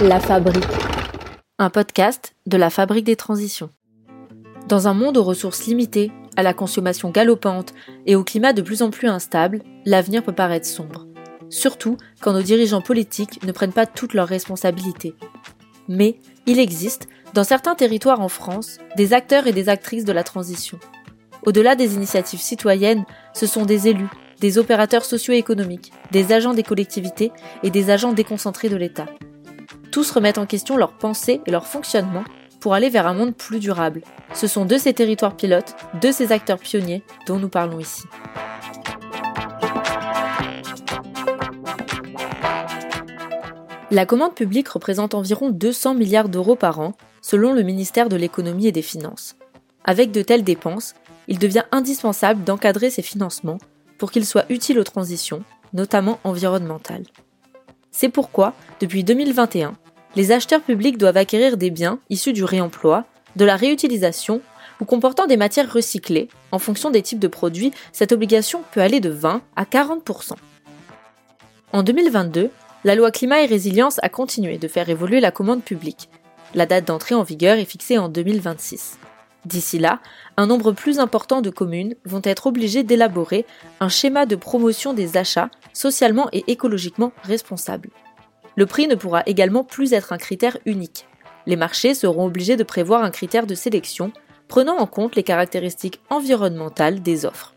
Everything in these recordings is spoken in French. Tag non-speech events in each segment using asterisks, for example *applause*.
La Fabrique, un podcast de la Fabrique des Transitions. Dans un monde aux ressources limitées, à la consommation galopante et au climat de plus en plus instable, l'avenir peut paraître sombre. Surtout quand nos dirigeants politiques ne prennent pas toutes leurs responsabilités. Mais il existe, dans certains territoires en France, des acteurs et des actrices de la transition. Au-delà des initiatives citoyennes, ce sont des élus, des opérateurs socio-économiques, des agents des collectivités et des agents déconcentrés de l'État. Tous remettent en question leurs pensées et leur fonctionnement pour aller vers un monde plus durable. Ce sont de ces territoires pilotes, de ces acteurs pionniers dont nous parlons ici. La commande publique représente environ 200 milliards d'euros par an, selon le ministère de l'économie et des finances. Avec de telles dépenses, il devient indispensable d'encadrer ces financements pour qu'ils soient utiles aux transitions, notamment environnementales. C'est pourquoi, depuis 2021, les acheteurs publics doivent acquérir des biens issus du réemploi, de la réutilisation ou comportant des matières recyclées. En fonction des types de produits, cette obligation peut aller de 20 à 40% En 2022, la loi climat et résilience a continué de faire évoluer la commande publique. La date d'entrée en vigueur est fixée en 2026. D'ici là, un nombre plus important de communes vont être obligées d'élaborer un schéma de promotion des achats socialement et écologiquement responsables. Le prix ne pourra également plus être un critère unique. Les marchés seront obligés de prévoir un critère de sélection prenant en compte les caractéristiques environnementales des offres.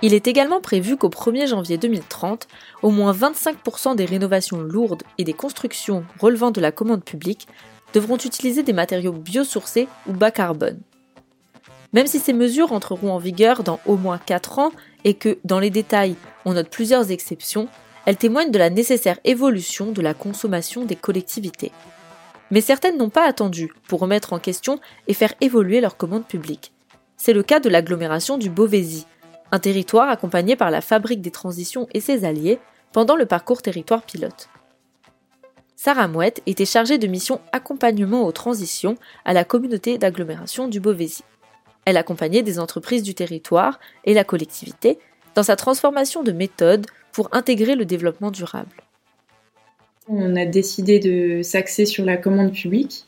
Il est également prévu qu'au 1er janvier 2030, au moins 25% des rénovations lourdes et des constructions relevant de la commande publique devront utiliser des matériaux biosourcés ou bas carbone. Même si ces mesures entreront en vigueur dans au moins 4 ans et que, dans les détails, on note plusieurs exceptions, elles témoignent de la nécessaire évolution de la consommation des collectivités. Mais certaines n'ont pas attendu pour remettre en question et faire évoluer leur commande publique. C'est le cas de l'agglomération du Beauvaisis, un territoire accompagné par la Fabrique des Transitions et ses alliés pendant le parcours territoire pilote. Sarah Mouette était chargée de mission accompagnement aux transitions à la communauté d'agglomération du Beauvaisis. Elle accompagnait des entreprises du territoire et la collectivité dans sa transformation de méthode pour intégrer le développement durable. On a décidé de s'axer sur la commande publique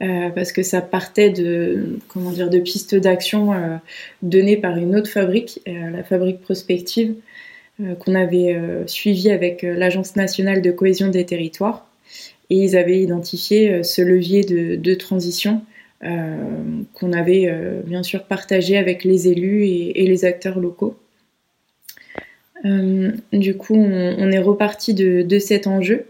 euh, parce que ça partait de comment dire de pistes d'action euh, données par une autre fabrique, euh, la fabrique prospective, qu'on avait suivie avec l'Agence nationale de cohésion des territoires et ils avaient identifié euh, ce levier de, transition euh, qu'on avait euh, bien sûr partagé avec les élus et, les acteurs locaux. du coup, on, est reparti de, cet enjeu.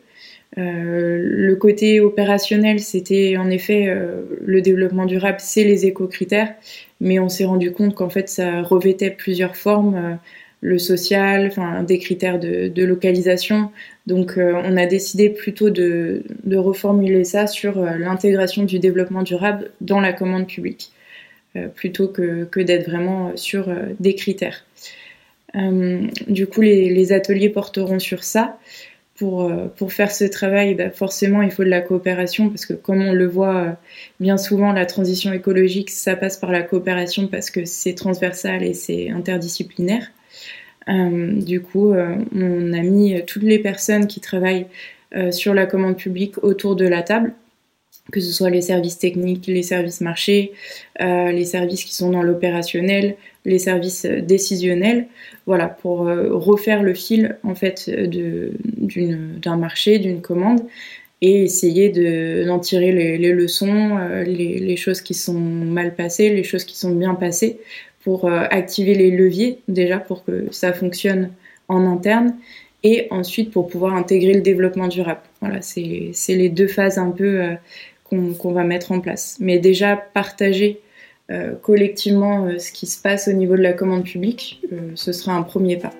le côté opérationnel, c'était en effet le développement durable, c'est les éco-critères, mais on s'est rendu compte qu'en fait ça revêtait plusieurs formes le social, enfin des critères de, localisation. Donc euh, on a décidé plutôt de, reformuler ça sur euh, l'intégration du développement durable dans la commande publique, euh, plutôt que, d'être vraiment sur des critères. du coup, les, ateliers porteront sur ça. Pour, pour faire ce travail, bah, forcément, il faut de la coopération parce que comme on le voit bien souvent, la transition écologique, ça passe par la coopération parce que c'est transversal et c'est interdisciplinaire. Euh, du coup, euh, on a mis toutes les personnes qui travaillent euh, sur la commande publique autour de la table, que ce soit les services techniques, les services marchés, les services qui sont dans l'opérationnel, les services décisionnels, voilà, pour refaire le fil en fait d'un marché, d'une commande, et essayer d'en tirer les, leçons, les, les, choses qui sont mal passées, les choses qui sont bien passées, pour euh, activer les leviers déjà pour que ça fonctionne en interne et ensuite pour pouvoir intégrer le développement durable. Voilà, c'est les deux phases un peu euh, qu'on va mettre en place. Mais déjà partager euh, collectivement ce qui se passe au niveau de la commande publique, ce sera un premier pas.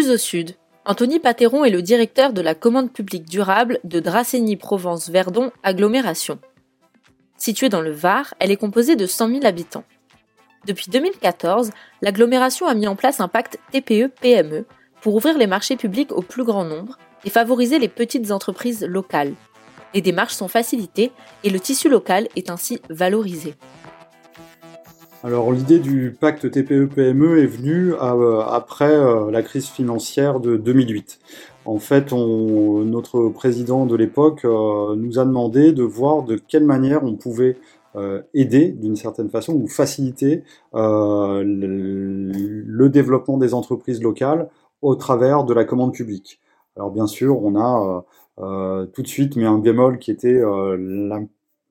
Plus au sud, Anthony Pateron est le directeur de la commande publique durable de Dracénie-Provence-Verdon Agglomération. Située dans le Var, elle est composée de 100 000 habitants. Depuis 2014, l'agglomération a mis en place un pacte TPE-PME pour ouvrir les marchés publics au plus grand nombre et favoriser les petites entreprises locales. Les démarches sont facilitées et le tissu local est ainsi valorisé. Alors l'idée du pacte TPE-PME est venue euh, après euh, la crise financière de 2008. En fait, notre président de l'époque euh, nous a demandé de voir de quelle manière on pouvait aider d'une certaine façon ou faciliter le, développement des entreprises locales au travers de la commande publique. Alors bien sûr, on a tout de suite mis un bémol qui était la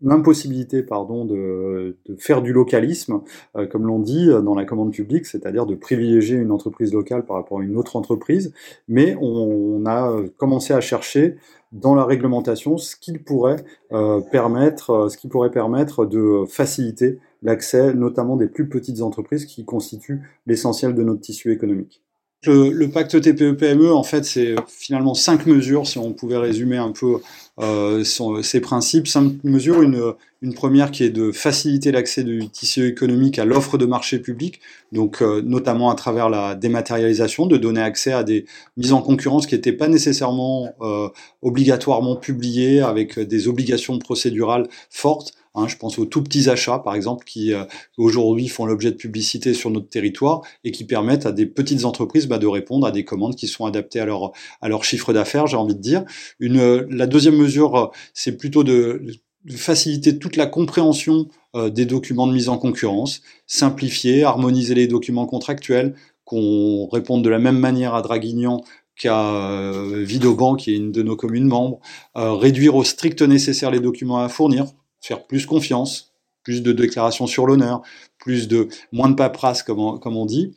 l'impossibilité pardon de, faire du localisme, euh, comme l'on dit dans la commande publique, c'est-à-dire de privilégier une entreprise locale par rapport à une autre entreprise, mais on, a commencé à chercher dans la réglementation ce qui pourrait euh, permettre, ce qui pourrait permettre de faciliter l'accès, notamment des plus petites entreprises qui constituent l'essentiel de notre tissu économique. Le, le pacte TPE-PME, en fait, c'est finalement cinq mesures, si on pouvait résumer un peu euh, ces principes. Cinq mesures, une, première qui est de faciliter l'accès du tissu économique à l'offre de marché public, donc euh, notamment à travers la dématérialisation, de donner accès à des mises en concurrence qui n'étaient pas nécessairement euh, obligatoirement publiées avec des obligations procédurales fortes, Hein, je pense aux tout petits achats, par exemple, qui aujourd'hui font l'objet de publicité sur notre territoire et qui permettent à des petites entreprises bah, de répondre à des commandes qui sont adaptées à leur, chiffre d'affaires, j'ai envie de dire. La deuxième mesure, c'est plutôt de, faciliter toute la compréhension euh, des documents de mise en concurrence, simplifier, harmoniser les documents contractuels, qu'on réponde de la même manière à Draguignan qu'à euh, Vidoban, qui est une de nos communes membres, réduire au strict nécessaire les documents à fournir faire plus confiance, plus de déclarations sur l'honneur, plus de moins de paperasse, comme on dit.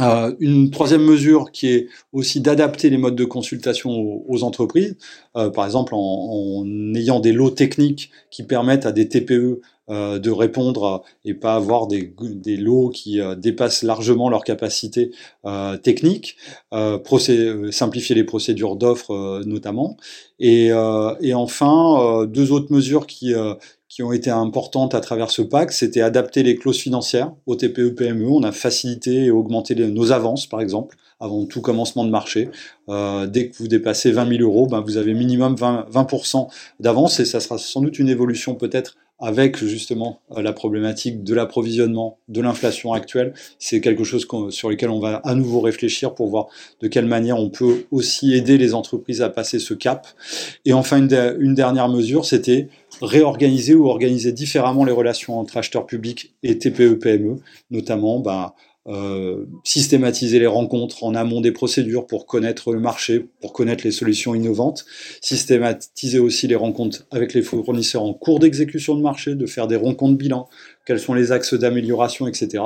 Euh, une troisième mesure qui est aussi d'adapter les modes de consultation aux, entreprises, euh, par exemple en, ayant des lots techniques qui permettent à des TPE euh, de répondre et pas avoir des, des lots qui dépassent largement leur capacité technique, simplifier les procédures d'offres notamment, et, et enfin deux autres mesures qui qui ont été importantes à travers ce pacte, c'était adapter les clauses financières au TPE-PME. On a facilité et augmenté nos avances, par exemple, avant tout commencement de marché. Euh, dès que vous dépassez 20 000 euros, ben, vous avez minimum 20%, 20 d'avance et ça sera sans doute une évolution peut-être avec justement euh, la problématique de l'approvisionnement, de l'inflation actuelle. C'est quelque chose sur lequel on va à nouveau réfléchir pour voir de quelle manière on peut aussi aider les entreprises à passer ce cap. Et enfin, une, dernière mesure, c'était réorganiser ou organiser différemment les relations entre acheteurs publics et TPE-PME, notamment bah, euh, systématiser les rencontres en amont des procédures pour connaître le marché, pour connaître les solutions innovantes, systématiser aussi les rencontres avec les fournisseurs en cours d'exécution de marché, de faire des rencontres bilan, quels sont les axes d'amélioration, etc.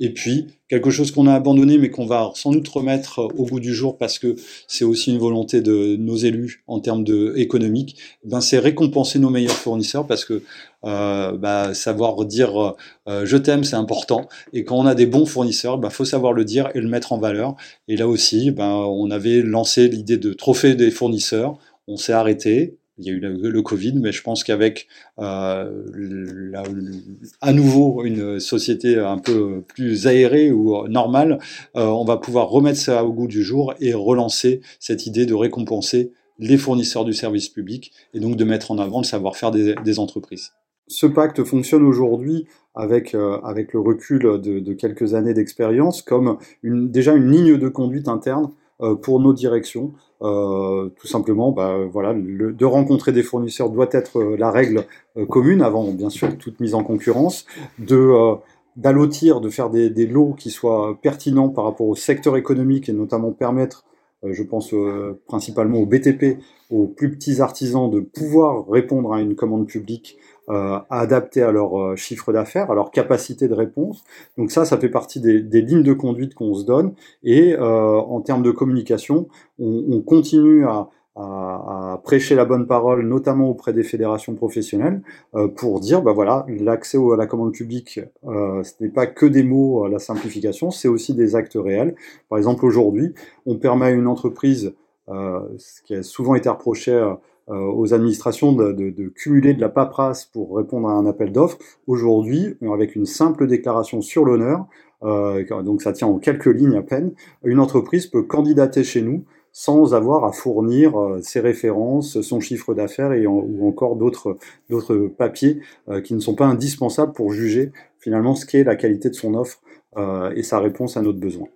Et puis, quelque chose qu'on a abandonné, mais qu'on va sans doute remettre au goût du jour parce que c'est aussi une volonté de nos élus en termes de économique, ben c'est récompenser nos meilleurs fournisseurs parce que euh, bah, savoir dire euh, je t'aime, c'est important. Et quand on a des bons fournisseurs, il ben, faut savoir le dire et le mettre en valeur. Et là aussi, ben, on avait lancé l'idée de trophée des fournisseurs. On s'est arrêté, il y a eu le, Covid, mais je pense qu'avec euh, à nouveau une société un peu plus aérée ou normale, euh, on va pouvoir remettre ça au goût du jour et relancer cette idée de récompenser les fournisseurs du service public et donc de mettre en avant le savoir-faire des, entreprises. Ce pacte fonctionne aujourd'hui avec, euh, avec le recul de, quelques années d'expérience comme une, déjà une ligne de conduite interne pour nos directions. Euh, tout simplement, bah, voilà, de rencontrer des fournisseurs doit être euh, la règle commune avant, bien sûr, toute mise en concurrence. De d'allotir, de faire des, lots qui soient pertinents par rapport au secteur économique et notamment permettre, je pense principalement au BTP, aux plus petits artisans, de pouvoir répondre à une commande publique euh, adapter à leur euh, chiffre d'affaires, à leur capacité de réponse. Donc ça, ça fait partie des, des lignes de conduite qu'on se donne. Et euh, en termes de communication, on, on continue à, à, à, prêcher la bonne parole, notamment auprès des fédérations professionnelles, euh, pour dire, bah voilà, l'accès à la commande publique, euh, ce n'est pas que des mots, la simplification, c'est aussi des actes réels. Par exemple, aujourd'hui, on permet à une entreprise, ce qui a souvent été reproché euh, aux administrations de, de, de, cumuler de la paperasse pour répondre à un appel d'offres. Aujourd'hui, avec une simple déclaration sur l'honneur, euh, donc ça tient en quelques lignes à peine, une entreprise peut candidater chez nous sans avoir à fournir ses références, son chiffre d'affaires et ou encore d'autres d'autres papiers qui ne sont pas indispensables pour juger finalement ce qu'est la qualité de son offre et sa réponse à notre besoin.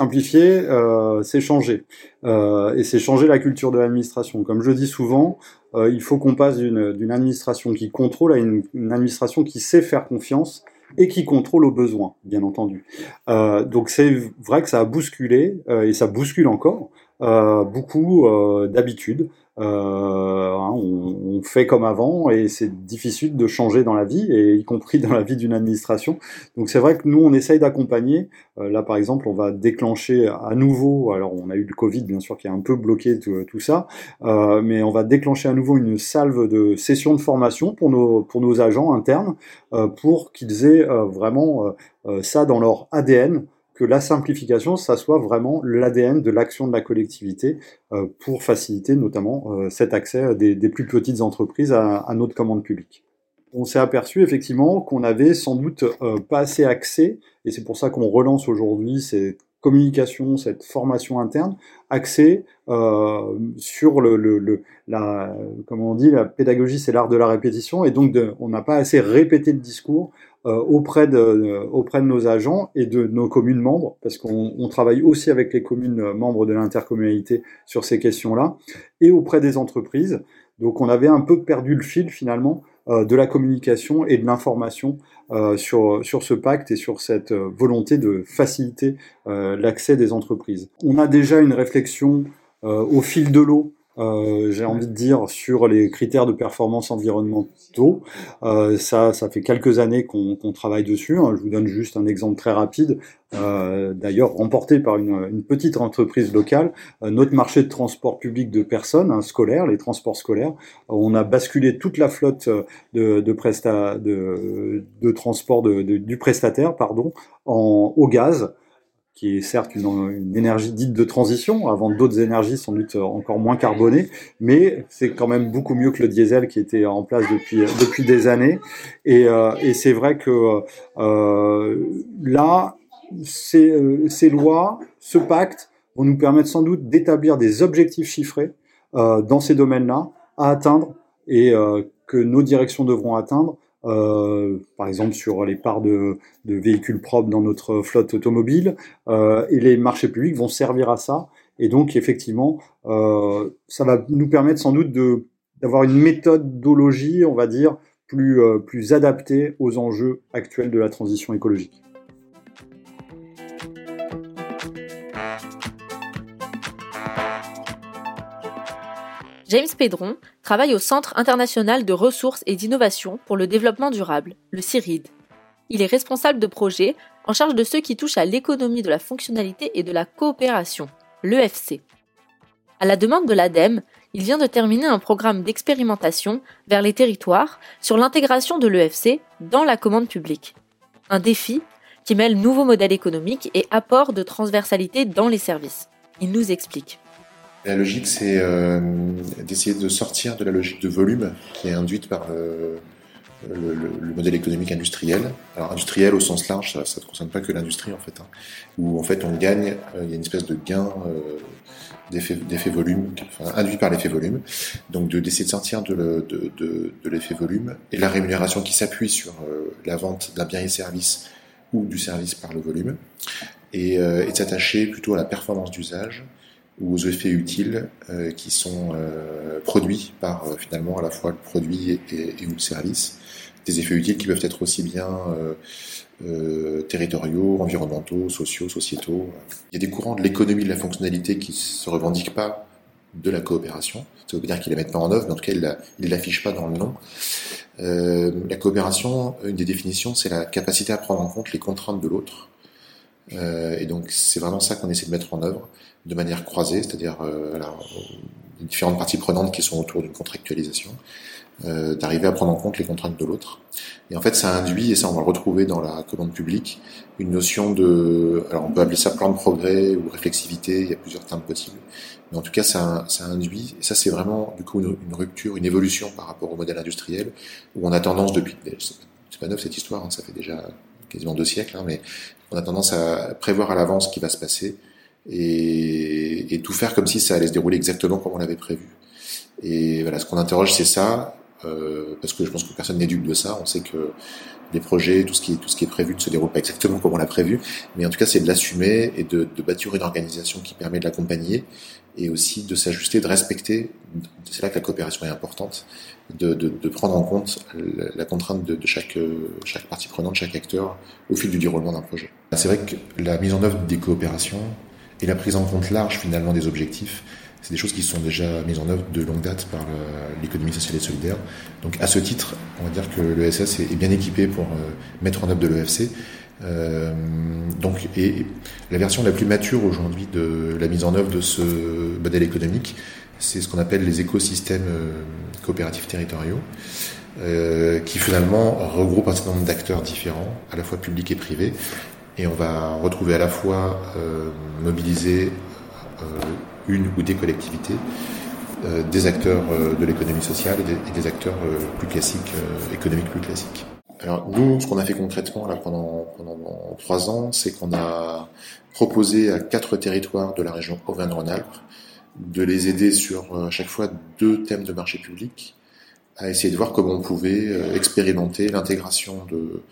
Simplifier, euh, c'est changer. Euh, et c'est changer la culture de l'administration. Comme je dis souvent, euh, il faut qu'on passe d'une administration qui contrôle à une, administration qui sait faire confiance et qui contrôle aux besoins, bien entendu. donc c'est vrai que ça a bousculé, et ça bouscule encore, beaucoup d'habitudes, euh, hein, on, fait comme avant et c'est difficile de changer dans la vie, et y compris dans la vie d'une administration. Donc c'est vrai que nous, on essaye d'accompagner. Euh, là, par exemple, on va déclencher à nouveau, alors on a eu le Covid, bien sûr, qui a un peu bloqué tout, ça, euh, mais on va déclencher à nouveau une salve de sessions de formation pour nos, pour nos agents internes, pour qu'ils aient vraiment ça dans leur ADN que la simplification, ça soit vraiment l'ADN de l'action de la collectivité euh, pour faciliter notamment euh, cet accès des, plus petites entreprises à, notre commande publique. On s'est aperçu effectivement qu'on avait sans doute euh, pas assez accès, et c'est pour ça qu'on relance aujourd'hui cette communication, cette formation interne, axée sur le, la, on dit, la pédagogie, c'est l'art de la répétition, et donc on n'a pas assez répété le discours euh, auprès, de, euh, auprès de nos agents et de nos communes membres, parce qu'on travaille aussi avec les communes membres de l'intercommunalité sur ces questions-là, et auprès des entreprises. Donc on avait un peu perdu le fil finalement euh, de la communication et de l'information sur, sur ce pacte et sur cette volonté de faciliter l'accès des entreprises. On a déjà une réflexion au fil de l'eau euh, j'ai envie de dire, sur les critères de performance environnementaux. Euh, ça, ça fait quelques années qu'on travaille dessus. Hein. Je vous donne juste un exemple très rapide. Euh, D'ailleurs, remporté par une, une, petite entreprise locale, notre marché de transport public de personnes, hein, scolaires, les transports scolaires, on a basculé toute la flotte de, de, presta, de, de transport de, du prestataire pardon, en, au gaz qui est certes une, énergie dite de transition, avant d'autres énergies sans doute encore moins carbonées, mais c'est quand même beaucoup mieux que le diesel qui était en place depuis, depuis des années. Et, euh, c'est vrai que euh, là, ces, euh, lois, ce pacte, vont nous permettre sans doute d'établir des objectifs chiffrés euh, dans ces domaines-là à atteindre et euh, que nos directions devront atteindre euh, par exemple sur les parts de, véhicules propres dans notre flotte automobile, euh, et les marchés publics vont servir à ça. Et donc effectivement, euh, ça va nous permettre sans doute d'avoir une méthodologie, on va dire, plus, euh, plus adaptée aux enjeux actuels de la transition écologique. James Pedron travaille au Centre international de ressources et d'innovation pour le développement durable, le CIRID. Il est responsable de projets en charge de ceux qui touchent à l'économie de la fonctionnalité et de la coopération, l'EFC. À la demande de l'ADEME, il vient de terminer un programme d'expérimentation vers les territoires sur l'intégration de l'EFC dans la commande publique. Un défi qui mêle nouveaux modèles économiques et apport de transversalité dans les services. Il nous explique. La logique, c'est euh, d'essayer de sortir de la logique de volume qui est induite par le, le, le, modèle économique industriel. Alors industriel au sens large, ça, ne concerne pas que l'industrie en fait, hein, où en fait on gagne, euh, il y a une espèce de gain euh, d'effet volume, enfin, induit par l'effet volume. Donc de d'essayer de sortir de, de, de, de l'effet volume et la rémunération qui s'appuie sur euh, la vente d'un bien et service ou du service par le volume, et, et de s'attacher plutôt à la performance d'usage ou aux effets utiles euh, qui sont euh, produits par euh, finalement à la fois le produit et, et, ou le service. Des effets utiles qui peuvent être aussi bien territoriaux, environnementaux, sociaux, sociétaux. Il y a des courants de l'économie de la fonctionnalité qui se revendiquent pas de la coopération. Ça veut dire qu'ils la mettent pas en œuvre, mais en tout cas ils l'affichent pas dans le nom. Euh, la coopération, une des définitions, c'est la capacité à prendre en compte les contraintes de l'autre. Euh, et donc c'est vraiment ça qu'on essaie de mettre en œuvre de manière croisée, c'est-à-dire euh, les différentes parties prenantes qui sont autour d'une contractualisation, euh, d'arriver à prendre en compte les contraintes de l'autre. Et en fait, ça induit, et ça on va le retrouver dans la commande publique, une notion de, alors on peut appeler ça plan de progrès ou réflexivité, il y a plusieurs termes possibles, mais en tout cas ça, ça induit, et ça c'est vraiment du coup une, rupture, une évolution par rapport au modèle industriel, où on a tendance depuis, c'est pas neuf cette histoire, hein, ça fait déjà quasiment deux siècles, hein, mais on a tendance à prévoir à l'avance ce qui va se passer et, tout faire comme si ça allait se dérouler exactement comme on l'avait prévu. Et voilà, ce qu'on interroge, c'est ça, euh, parce que je pense que personne n'est dupe de ça. On sait que les projets, tout ce qui est, tout ce qui est prévu ne se déroule pas exactement comme on l'a prévu, mais en tout cas, c'est de l'assumer et de, de, bâtir une organisation qui permet de l'accompagner et aussi de s'ajuster, de respecter. C'est là que la coopération est importante, de, de, de prendre en compte la, contrainte de, chaque, chaque partie prenante, chaque acteur au fil du déroulement d'un projet. C'est vrai que la mise en œuvre des coopérations et la prise en compte large finalement des objectifs, c'est des choses qui sont déjà mises en œuvre de longue date par l'économie sociale et solidaire. Donc à ce titre, on va dire que l'ESS est bien équipé pour euh, mettre en œuvre de l'EFC. Euh, donc, et la version la plus mature aujourd'hui de la mise en œuvre de ce modèle économique, c'est ce qu'on appelle les écosystèmes euh, coopératifs territoriaux, euh, qui finalement regroupent un certain nombre d'acteurs différents, à la fois publics et privés, et on va retrouver à la fois euh, mobiliser euh, une ou des collectivités, euh, des acteurs de l'économie sociale et des, et des acteurs plus classiques, économiques plus classiques. Alors nous, ce qu'on a fait concrètement là pendant, pendant trois ans, c'est qu'on a proposé à quatre territoires de la région Auvergne-Rhône-Alpes de les aider sur à chaque fois deux thèmes de marché public, à essayer de voir comment on pouvait expérimenter l'intégration de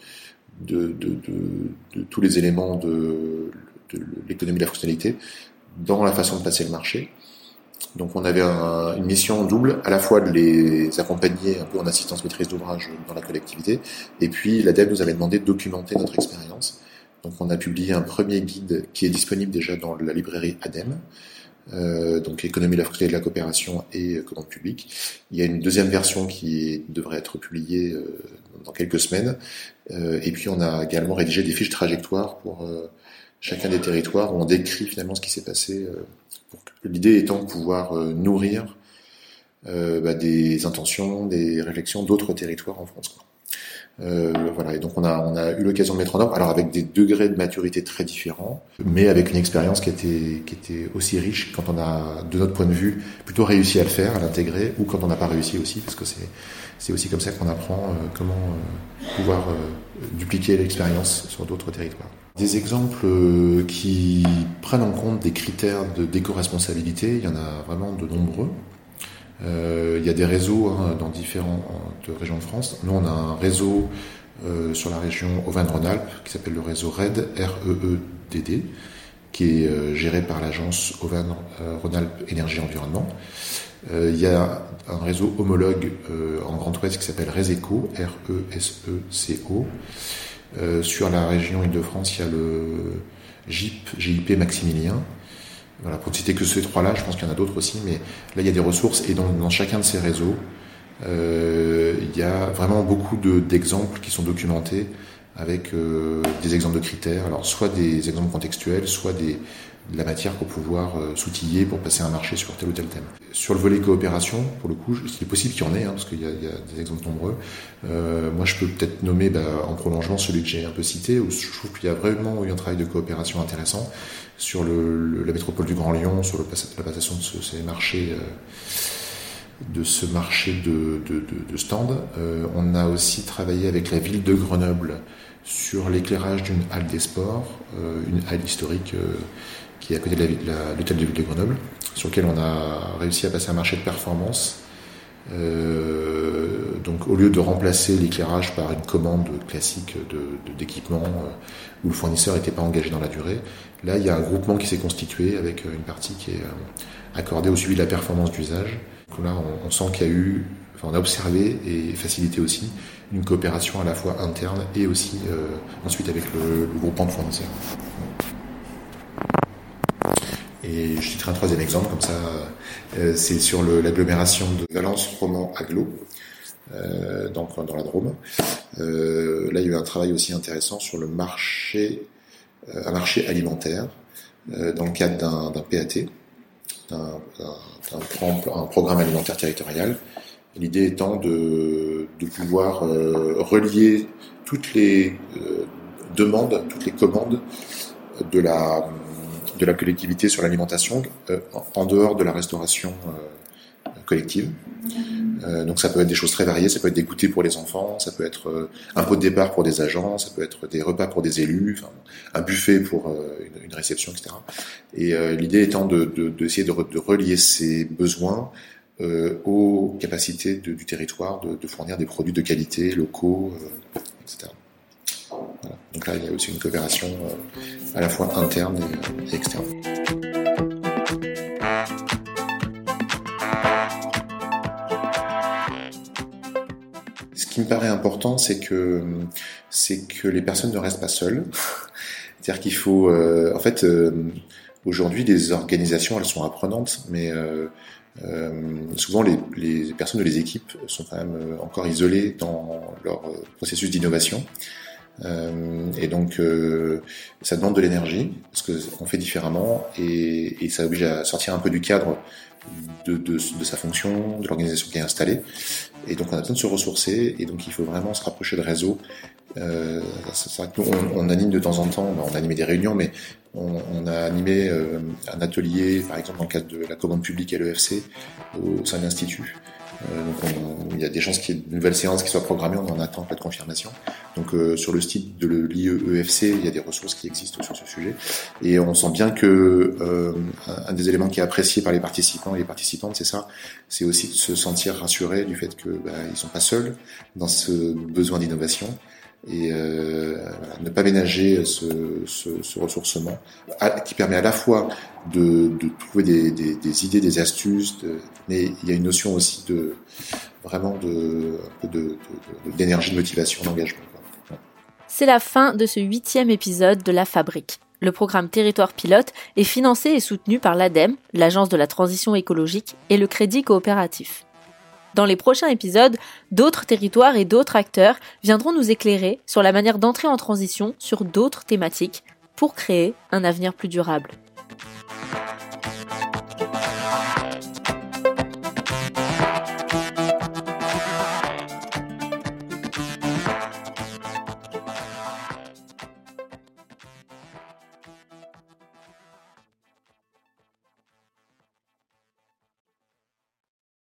de, de, de, de, tous les éléments de, l'économie de la fonctionnalité dans la façon de passer le marché. Donc on avait un, une mission double, à la fois de les accompagner un peu en assistance maîtrise d'ouvrage dans la collectivité, et puis l'ADEME nous avait demandé de documenter notre expérience. Donc on a publié un premier guide qui est disponible déjà dans la librairie ADEME, euh, donc économie de la de la coopération et commande publique. Il y a une deuxième version qui devrait être publiée euh, dans quelques semaines. Euh, et puis on a également rédigé des fiches trajectoires pour euh, chacun des territoires où on décrit finalement ce qui s'est passé. Euh, l'idée étant de pouvoir nourrir bah, des intentions, des réflexions d'autres territoires en France. Quoi. Euh, voilà, et donc on a, on a eu l'occasion de mettre en œuvre, alors avec des degrés de maturité très différents, mais avec une expérience qui était, qui était aussi riche quand on a, de notre point de vue, plutôt réussi à le faire, à l'intégrer, ou quand on n'a pas réussi aussi, parce que c'est, aussi comme ça qu'on apprend euh, comment euh, pouvoir euh, dupliquer l'expérience sur d'autres territoires. Des exemples qui prennent en compte des critères d'éco-responsabilité, il y en a vraiment de nombreux. Euh, il y a des réseaux hein, dans différentes régions de France. Nous, on a un réseau euh, sur la région Auvergne-Rhône-Alpes qui s'appelle le réseau RED, R-E-E-D-D, qui est euh, géré par l'agence Auvergne-Rhône-Alpes Énergie Environnement. Euh, il y a un réseau homologue euh, en Grand Ouest qui s'appelle RESECO, R-E-S-E-C-O. Sur la région Île-de-France, il y a le GIP, GIP Maximilien, voilà, pour ne citer que ces trois-là, je pense qu'il y en a d'autres aussi, mais là, il y a des ressources, et dans, dans chacun de ces réseaux, euh, il y a vraiment beaucoup d'exemples qui sont documentés avec euh, des exemples de critères, alors soit des exemples contextuels, soit de la matière pour pouvoir euh, s'outiller pour passer un marché sur tel ou tel thème. Sur le volet coopération, pour le coup, il est possible qu'il y en ait, hein, parce qu'il y, a des exemples nombreux. Euh, moi, je peux peut-être nommer bah, en prolongement celui que j'ai un peu cité, où je trouve qu'il y a vraiment eu un travail de coopération intéressant sur la métropole du Grand Lyon, sur la passation de ce, ces marchés. De ce marché de, de, de, de stand. Euh, on a aussi travaillé avec la ville de Grenoble sur l'éclairage d'une halle des sports, euh, une halle historique euh, qui est à côté de l'hôtel de ville de Grenoble, sur lequel on a réussi à passer un marché de performance. Euh, donc au lieu de remplacer l'éclairage par une commande classique d'équipement où le fournisseur n'était pas engagé dans la durée, là il y a un groupement qui s'est constitué avec une partie qui est accordée au suivi de la performance d'usage. Donc là on sent qu'il y a eu, on a observé et facilité aussi une coopération à la fois interne et aussi euh, ensuite avec le, groupement de fournisseurs. Et je citerai un troisième exemple, comme ça, euh, c'est sur l'agglomération de Valence-Roman-Aglo, euh, donc dans la Drôme. Là, il y a eu un travail aussi intéressant sur le marché, un marché alimentaire, dans le cadre d'un PAT, un, programme alimentaire territorial. L'idée étant de, de pouvoir euh, relier toutes les demandes, toutes les commandes de la de la collectivité sur l'alimentation euh, en dehors de la restauration euh, collective. Euh, donc ça peut être des choses très variées, ça peut être des goûters pour les enfants, ça peut être euh, un pot de départ pour des agents, ça peut être des repas pour des élus, un buffet pour euh, une, une, réception, etc. Et l'idée étant d'essayer de, de, de, relier ces besoins aux capacités du territoire de, fournir des produits de qualité, locaux, etc. Voilà. Donc là, il y a aussi une coopération à la fois interne et, externe. qui me paraît important, c'est que c'est que les personnes ne restent pas seules. *laughs* C'est-à-dire qu'il faut, euh, en fait, euh, aujourd'hui, les organisations, elles sont apprenantes, mais euh, souvent les, les, personnes de les équipes sont quand même encore isolées dans leur processus d'innovation. et donc, ça demande de l'énergie parce qu'on fait différemment et, et ça oblige à sortir un peu du cadre de, de, sa fonction, de l'organisation qui est installée. Et donc on a besoin de se ressourcer, et donc il faut vraiment se rapprocher de réseau. Euh, nous, on, anime de temps en temps, on a animé des réunions, mais on, a animé euh, un atelier, par exemple dans le cadre de la commande publique et l'EFC, au sein de l'Institut. Euh, donc il y a des chances qu'il y ait une nouvelle séance qui soit programmée, on en attend pas de confirmation. Donc euh, sur le site de l'IEEFC, il y a des ressources qui existent sur ce sujet. Et on sent bien que euh, un des éléments qui est apprécié par les participants et les participantes, c'est ça, c'est aussi de se sentir rassuré du fait que bah, ils sont pas seuls dans ce besoin d'innovation et euh, ne pas ménager ce, ce, ce ressourcement qui permet à la fois de, trouver des, idées, des astuces, mais il y a une notion aussi de vraiment d'énergie, de, de, motivation, d'engagement. C'est la fin de ce huitième épisode de La Fabrique. Le programme Territoire Pilote est financé et soutenu par l'ADEME, l'Agence de la transition écologique, et le Crédit coopératif. Dans les prochains épisodes, d'autres territoires et d'autres acteurs viendront nous éclairer sur la manière d'entrer en transition sur d'autres thématiques pour créer un avenir plus durable.